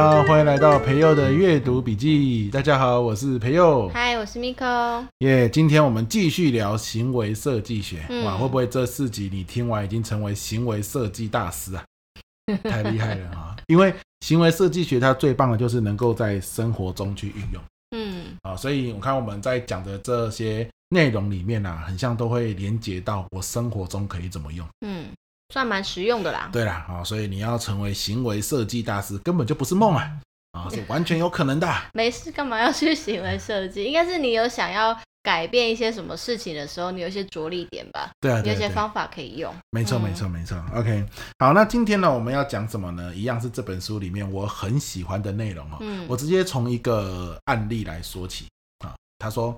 好，欢迎来到培佑的阅读笔记。大家好，我是培佑。嗨，我是 Miko。耶，今天我们继续聊行为设计学。嗯、哇，会不会这四集你听完已经成为行为设计大师啊？太厉害了啊！因为行为设计学它最棒的就是能够在生活中去运用。嗯，啊，所以我看我们在讲的这些内容里面啊，很像都会连接到我生活中可以怎么用。嗯。算蛮实用的啦。对啦，啊，所以你要成为行为设计大师，根本就不是梦啊，啊，是完全有可能的。没事，干嘛要去行为设计？应该是你有想要改变一些什么事情的时候，你有一些着力点吧？对啊，有一些方法可以用。没错，没错，没错。OK，好，那今天呢，我们要讲什么呢？一样是这本书里面我很喜欢的内容哦。嗯，我直接从一个案例来说起啊。他说，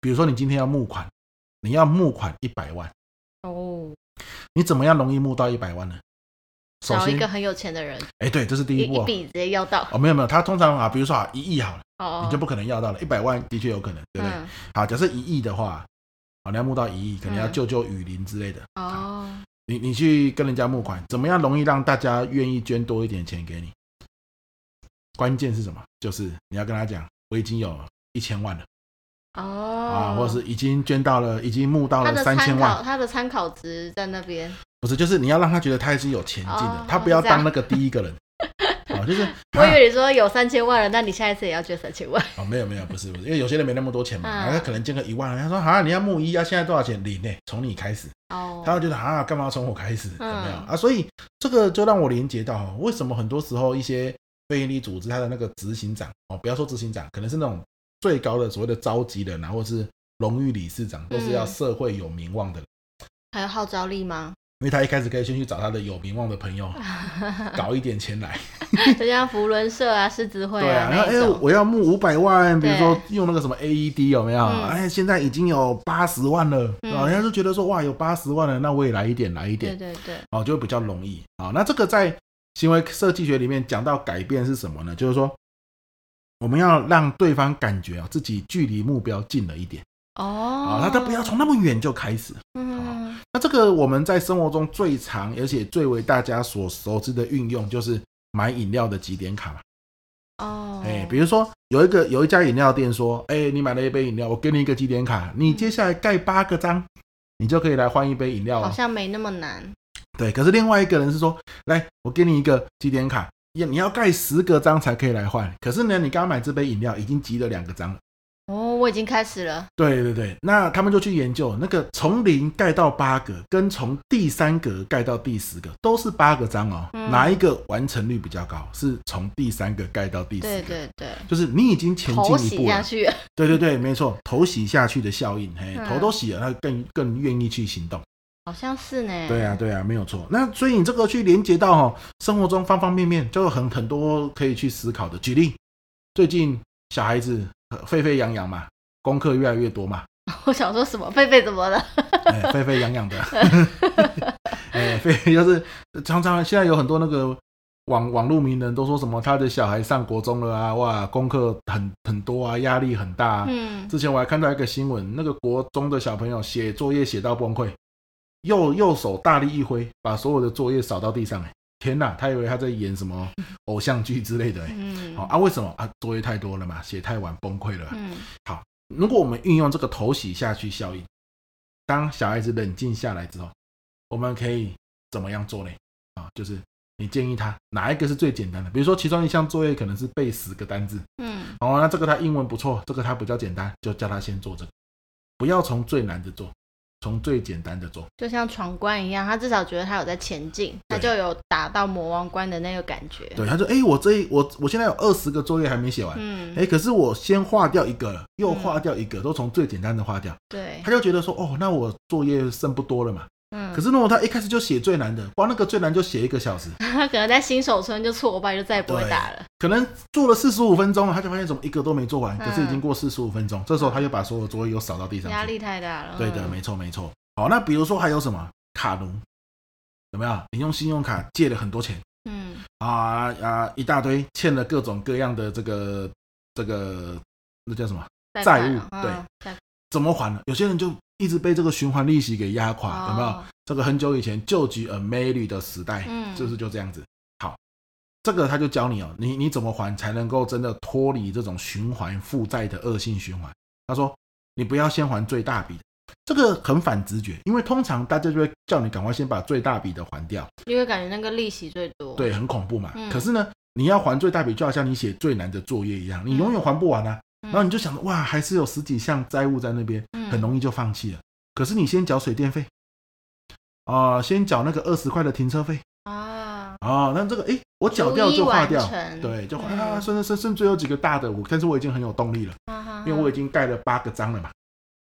比如说你今天要募款，你要募款一百万哦。你怎么样容易募到一百万呢？找一个很有钱的人。哎，对，这是第一步，一笔直接要到。哦，没有没有，他通常啊，比如说啊，一亿好了，哦，你就不可能要到了。一百万的确有可能，对不对？好，假设一亿的话，啊，你要募到一亿，可能要救救雨林之类的。哦，你你去跟人家募款，怎么样容易让大家愿意捐多一点钱给你？关键是什么？就是你要跟他讲，我已经有一千万了。哦，啊，或者是已经捐到了，已经募到了三千万，他的参考值在那边。不是，就是你要让他觉得他也是有前进的，哦、他不要当那个第一个人。哦，就是 我以为你说有三千万了，那你下一次也要捐三千万？哦，没有没有，不是不是，因为有些人没那么多钱嘛，他、嗯、可能捐个一万，他说啊，你要募一啊，现在多少钱？零呢？从你开始。哦，他会觉得啊，干嘛从我开始？有没有、嗯、啊？所以这个就让我连接到，为什么很多时候一些非营利组织，他的那个执行长哦，不要说执行长，可能是那种。最高的所谓的召集人，然后是荣誉理事长，都是要社会有名望的还有号召力吗？因为他一开始可以先去找他的有名望的朋友，搞一点钱来，就像福伦社啊、狮子会啊。对啊，然后哎、欸，我要募五百万，比如说用那个什么 AED 有没有？嗯、哎，现在已经有八十万了，人家就觉得说哇，有八十万了，那我也来一点，来一点。对对对，哦，就会比较容易啊。那这个在行为设计学里面讲到改变是什么呢？就是说。我们要让对方感觉啊，自己距离目标近了一点哦，那他不要从那么远就开始。嗯，那这个我们在生活中最常而且最为大家所熟知的运用，就是买饮料的几点卡嘛。哦，哎，比如说有一个有一家饮料店说，哎，你买了一杯饮料，我给你一个集点卡，你接下来盖八个章，你就可以来换一杯饮料了。好像没那么难。对，可是另外一个人是说，来，我给你一个集点卡。你要盖十个章才可以来换，可是呢，你刚刚买这杯饮料已经集了两个章了。哦，我已经开始了。对对对，那他们就去研究那个从零盖到八个，跟从第三格盖到第十个都是八个章哦，嗯、哪一个完成率比较高？是从第三个盖到第十个。对对对，就是你已经前进一步了。头洗下去。对对对，没错，头洗下去的效应，嘿，头都洗了，他更更愿意去行动。好像是呢。对啊，对啊，没有错。那所以你这个去连接到哈生活中方方面面，就有很很多可以去思考的。举例，最近小孩子沸沸扬扬嘛，功课越来越多嘛。我想说什么？沸沸怎么了？哎，沸沸扬扬的。哎，狒狒就是常常现在有很多那个网网络名人都说什么他的小孩上国中了啊，哇，功课很很多啊，压力很大啊。嗯。之前我还看到一个新闻，那个国中的小朋友写作业写到崩溃。右右手大力一挥，把所有的作业扫到地上。哎，天哪！他以为他在演什么 偶像剧之类的。嗯，好啊，为什么啊？作业太多了嘛，写太晚崩溃了。嗯，好，如果我们运用这个头洗下去效应，当小孩子冷静下来之后，我们可以怎么样做呢？啊，就是你建议他哪一个是最简单的？比如说，其中一项作业可能是背十个单字。嗯，好，那这个他英文不错，这个他比较简单，就叫他先做这个，不要从最难的做。从最简单的做，就像闯关一样，他至少觉得他有在前进，他就有打到魔王关的那个感觉。对，他说：“哎、欸，我这一我我现在有二十个作业还没写完，嗯，哎、欸，可是我先划掉一个了，又划掉一个，嗯、都从最简单的划掉。对，他就觉得说，哦，那我作业剩不多了嘛。嗯，可是如果他一开始就写最难的，光那个最难就写一个小时，他 可能在新手村就挫败，就再也不会打了。可能做了四十五分钟了，他就发现怎么一个都没做完，可是已经过四十五分钟，嗯、这时候他就把所有作业又扫到地上，压力太大了。对的，没错没错。好，那比如说还有什么卡奴，有没有？你用信用卡借了很多钱，嗯啊啊一大堆，欠了各种各样的这个这个那叫什么债务？对，哦、怎么还呢？有些人就一直被这个循环利息给压垮，有没有？哦、这个很久以前救急 a 美女的时代，嗯，就是就这样子。好，这个他就教你哦，你你怎么还才能够真的脱离这种循环负债的恶性循环？他说，你不要先还最大笔，这个很反直觉，因为通常大家就会叫你赶快先把最大笔的还掉，因为感觉那个利息最多，对，很恐怖嘛。嗯、可是呢，你要还最大笔，就好像你写最难的作业一样，你永远还不完啊。嗯、然后你就想着，哇，还是有十几项债务在那边，很容易就放弃了。嗯、可是你先缴水电费，啊、呃，先缴那个二十块的停车费。哦，那这个哎，我缴掉就划掉，对，就啊，甚至甚甚至有几个大的，我但是我已经很有动力了，嗯、因为我已经盖了八个章了嘛。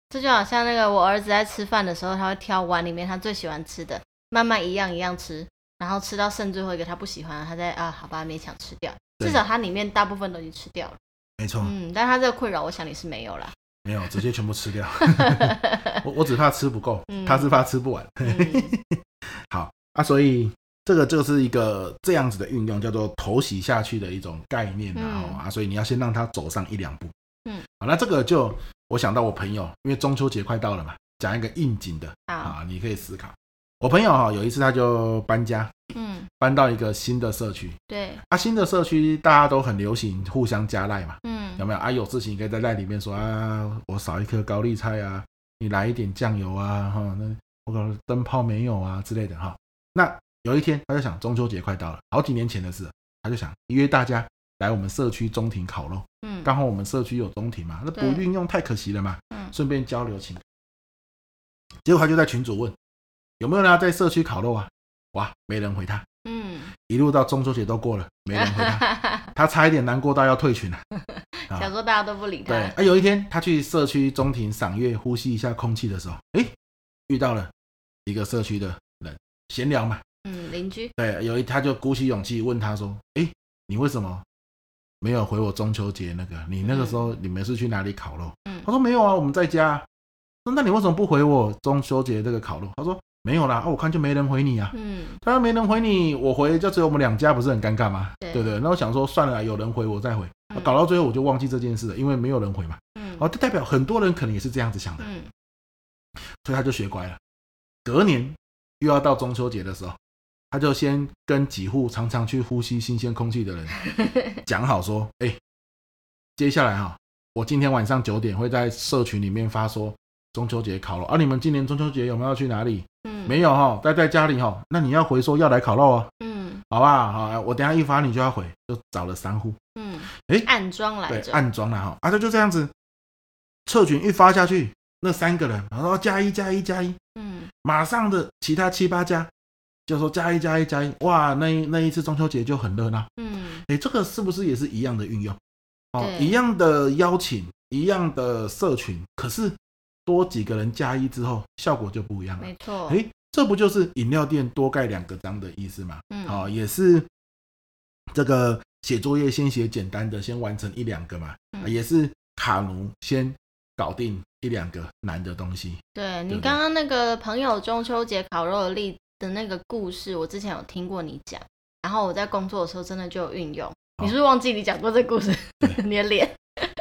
这就好像那个我儿子在吃饭的时候，他会挑碗里面他最喜欢吃的，慢慢一样一样吃，然后吃到剩最后一个他不喜欢，他再啊，好吧，勉强吃掉，至少他里面大部分都已经吃掉了。没错，嗯，但他这个困扰，我想你是没有啦，没有，直接全部吃掉。我我只怕吃不够，他是怕吃不完。嗯、好啊，所以。这个就是一个这样子的运用，叫做投洗下去的一种概念，然后啊，所以你要先让他走上一两步。嗯，好，那这个就我想到我朋友，因为中秋节快到了嘛，讲一个应景的啊，你可以思考。我朋友哈有一次他就搬家，嗯，搬到一个新的社区，对，啊，新的社区大家都很流行互相加赖嘛，嗯，有没有啊？有事情可以在赖里面说啊，我少一颗高丽菜啊，你来一点酱油啊，哈，那我可能灯泡没有啊之类的哈，那。有一天，他就想中秋节快到了，好几年前的事，他就想约大家来我们社区中庭烤肉。嗯，刚好我们社区有中庭嘛，那不运用太可惜了嘛。嗯，顺便交流情。结果他就在群主问有没有人要在社区烤肉啊？哇，没人回他。嗯，一路到中秋节都过了，没人回他，他差一点难过到要退群了。想说大家都不理他。对，啊，有一天他去社区中庭赏月，呼吸一下空气的时候，哎，遇到了一个社区的人，闲聊嘛。嗯，邻居对，有一他就鼓起勇气问他说：“哎，你为什么没有回我中秋节那个？你那个时候你们是去哪里烤肉？”嗯，他说：“没有啊，我们在家。”说：“那你为什么不回我中秋节这个烤肉？”他说：“没有啦，啊，我看就没人回你啊。”嗯，他说：“没人回你，我回就只有我们两家，不是很尴尬吗？”对对，那我想说算了，有人回我再回，搞到最后我就忘记这件事了，因为没有人回嘛。嗯，哦，这代表很多人可能也是这样子想的。嗯，所以他就学乖了，隔年又要到中秋节的时候。他就先跟几户常常去呼吸新鲜空气的人 讲好说，哎，接下来哈，我今天晚上九点会在社群里面发说中秋节烤肉啊，你们今年中秋节有没有要去哪里？嗯，没有哈，待在家里哈。那你要回说要来烤肉啊，嗯，好吧，好，我等下一发你就要回，就找了三户，嗯，哎，暗装来着，对，暗装了哈，啊，他就这样子，社群一发下去，那三个人然后加一加一加一，嗯，马上的其他七八家。就说加一加一加一，哇，那一那一次中秋节就很热闹。嗯，哎，这个是不是也是一样的运用？哦，一样的邀请，一样的社群，可是多几个人加一之后，效果就不一样了。没错，哎，这不就是饮料店多盖两个章的意思吗？嗯，好、哦，也是这个写作业先写简单的，先完成一两个嘛。嗯、也是卡奴先搞定一两个难的东西。对，你刚刚那个朋友中秋节烤肉的例子。的那个故事，我之前有听过你讲，然后我在工作的时候真的就有运用。你是不是忘记你讲过这个故事？对 你的脸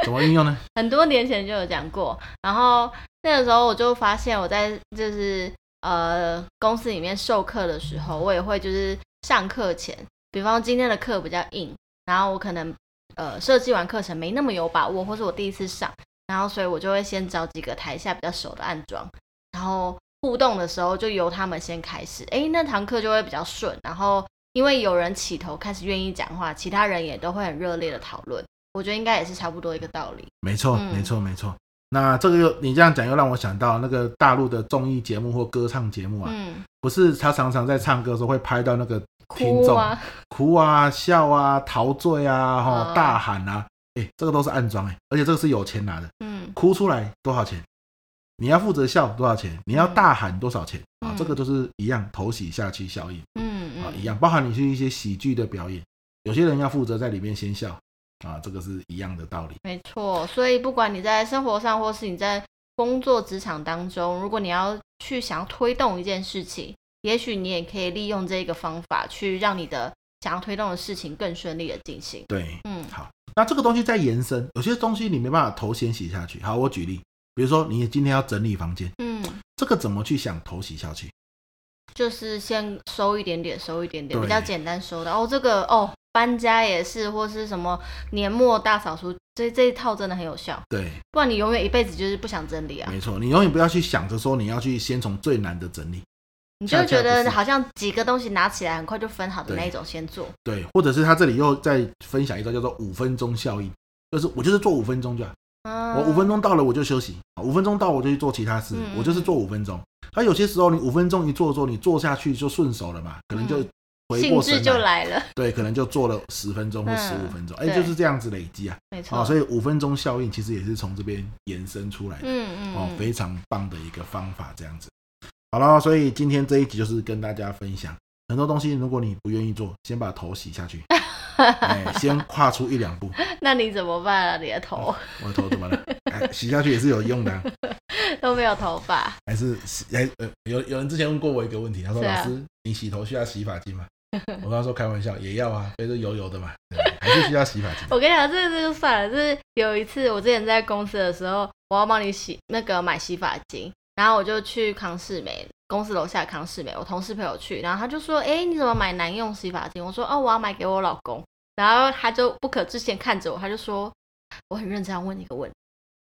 怎么运用呢？很多年前就有讲过，然后那个时候我就发现我在就是呃公司里面授课的时候，我也会就是上课前，比方今天的课比较硬，然后我可能呃设计完课程没那么有把握，或是我第一次上，然后所以我就会先找几个台下比较熟的暗装，然后。互动的时候就由他们先开始，哎，那堂课就会比较顺。然后因为有人起头开始愿意讲话，其他人也都会很热烈的讨论。我觉得应该也是差不多一个道理。没错，没错，没错。那这个又你这样讲，又让我想到那个大陆的综艺节目或歌唱节目啊，嗯，不是他常常在唱歌的时候会拍到那个听众哭啊、哭啊、笑啊、陶醉啊、哈、大喊啊，哎，这个都是暗装哎，而且这个是有钱拿的，嗯，哭出来多少钱？你要负责笑多少钱？你要大喊多少钱？嗯、啊，这个都是一样，头洗下去效应，嗯嗯，啊，一样，包含你去一些喜剧的表演，有些人要负责在里面先笑，啊，这个是一样的道理。没错，所以不管你在生活上，或是你在工作职场当中，如果你要去想要推动一件事情，也许你也可以利用这个方法，去让你的想要推动的事情更顺利的进行。对，嗯，好，那这个东西在延伸，有些东西你没办法头先洗下去。好，我举例。比如说，你今天要整理房间，嗯，这个怎么去想头洗下去？就是先收一点点，收一点点，比较简单收的。哦，这个哦，搬家也是，或是什么年末大扫除，这这一套真的很有效。对，不然你永远一辈子就是不想整理啊。没错，你永远不要去想着说你要去先从最难的整理，你就觉得好像几个东西拿起来很快就分好的那一种先做。对，对，或者是他这里又再分享一个叫做五分钟效应，就是我就是做五分钟就好。我五分钟到了我就休息，五分钟到我就去做其他事，我就是做五分钟。他有些时候你五分钟一做做，你做下去就顺手了嘛，可能就回过神就来了。对，可能就做了十分钟或十五分钟，哎，就是这样子累积啊。没错。所以五分钟效应其实也是从这边延伸出来的。嗯嗯。哦，非常棒的一个方法，这样子。好了，所以今天这一集就是跟大家分享很多东西，如果你不愿意做，先把头洗下去。哎，先跨出一两步。那你怎么办啊？你的头？我的头怎么了？哎，洗下去也是有用的啊。都没有头发？还是洗？哎呃，有有人之前问过我一个问题，他说：“老师，你洗头需要洗发精吗？” 我跟他说：“开玩笑，也要啊，所以是油油的嘛，还是需要洗发精。”我跟你讲，这个这就算了。就是有一次我之前在公司的时候，我要帮你洗那个买洗发精，然后我就去康士美公司楼下康士美，我同事陪我去，然后他就说：“哎，你怎么买男用洗发精？”我说：“哦，我要买给我老公。”然后他就不可置信看着我，他就说：“我很认真要问你一个问题，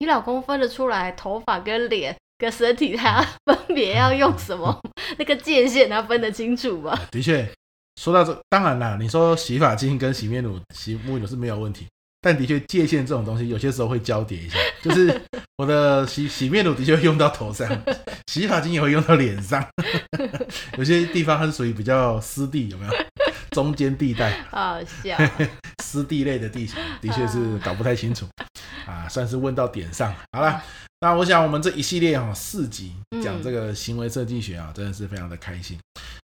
你老公分得出来头发跟脸跟身体，他分别要用什么？那个界限他分得清楚吗？” 的确，说到这，当然啦，你说洗发精跟洗面乳、洗沐浴乳是没有问题，但的确界限这种东西有些时候会交叠一下，就是 我的洗洗面乳的确会用到头上，洗发精也会用到脸上，有些地方它是属于比较湿地，有没有？中间地带，好笑，湿地类的地形，的确是搞不太清楚。啊，算是问到点上。好了，那我想我们这一系列哈四集讲这个行为设计学啊，真的是非常的开心，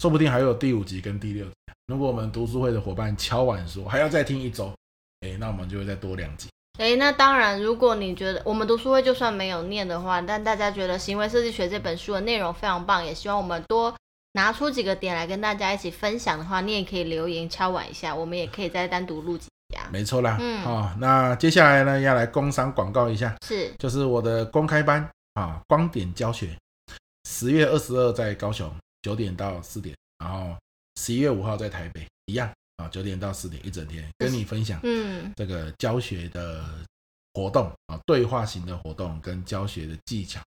说不定还有第五集跟第六集。如果我们读书会的伙伴敲碗说还要再听一周，哎，那我们就会再多两集。哎，那当然，如果你觉得我们读书会就算没有念的话，但大家觉得行为设计学这本书的内容非常棒，也希望我们多。拿出几个点来跟大家一起分享的话，你也可以留言敲碗一下，我们也可以再单独录几集啊。没错啦，嗯，哦，那接下来呢，要来工商广告一下，是，就是我的公开班啊，光点教学，十月二十二在高雄九点到四点，然后十一月五号在台北一样啊，九点到四点一整天跟你分享，嗯，这个教学的活动啊，对话型的活动跟教学的技巧，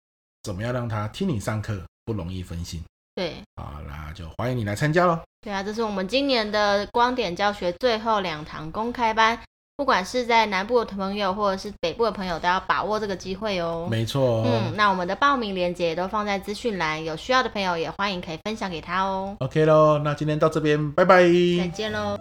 怎么样让他听你上课不容易分心。对，好，啦就欢迎你来参加喽。对啊，这是我们今年的光点教学最后两堂公开班，不管是在南部的朋友或者是北部的朋友，都要把握这个机会哦。没错哦，嗯，那我们的报名链接也都放在资讯栏，有需要的朋友也欢迎可以分享给他哦。OK 喽，那今天到这边，拜拜，再见喽。